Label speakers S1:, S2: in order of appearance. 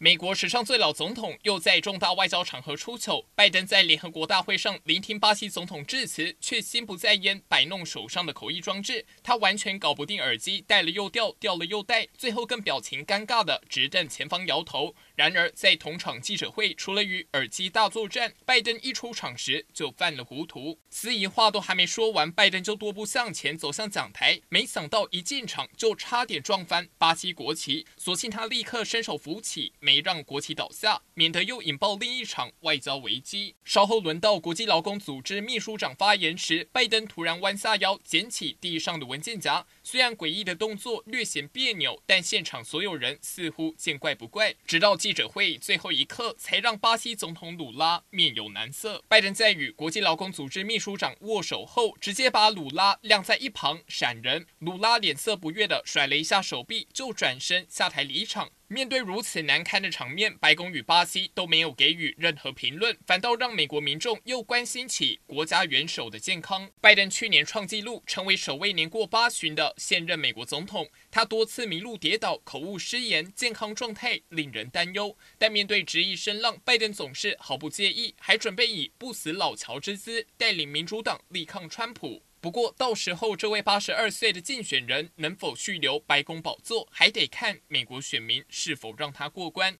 S1: 美国史上最老总统又在重大外交场合出糗。拜登在联合国大会上聆听巴西总统致辞，却心不在焉，摆弄手上的口译装置。他完全搞不定耳机戴了又掉，掉了又戴，最后更表情尴尬的直瞪前方摇头。然而，在同场记者会，除了与耳机大作战，拜登一出场时就犯了糊涂。司仪话都还没说完，拜登就踱步向前走向讲台，没想到一进场就差点撞翻巴西国旗，所幸他立刻伸手扶起。没让国旗倒下，免得又引爆另一场外交危机。稍后轮到国际劳工组织秘书长发言时，拜登突然弯下腰捡起地上的文件夹。虽然诡异的动作略显别扭，但现场所有人似乎见怪不怪。直到记者会最后一刻，才让巴西总统鲁拉面有难色。拜登在与国际劳工组织秘书长握手后，直接把鲁拉晾在一旁闪人。鲁拉脸色不悦地甩了一下手臂，就转身下台离场。面对如此难堪的场面，白宫与巴西都没有给予任何评论，反倒让美国民众又关心起国家元首的健康。拜登去年创纪录，成为首位年过八旬的现任美国总统。他多次迷路跌倒、口误失言，健康状态令人担忧。但面对质疑声浪，拜登总是毫不介意，还准备以不死老乔之姿带领民主党力抗川普。不过，到时候这位八十二岁的竞选人能否续留白宫宝座，还得看美国选民是否让他过关。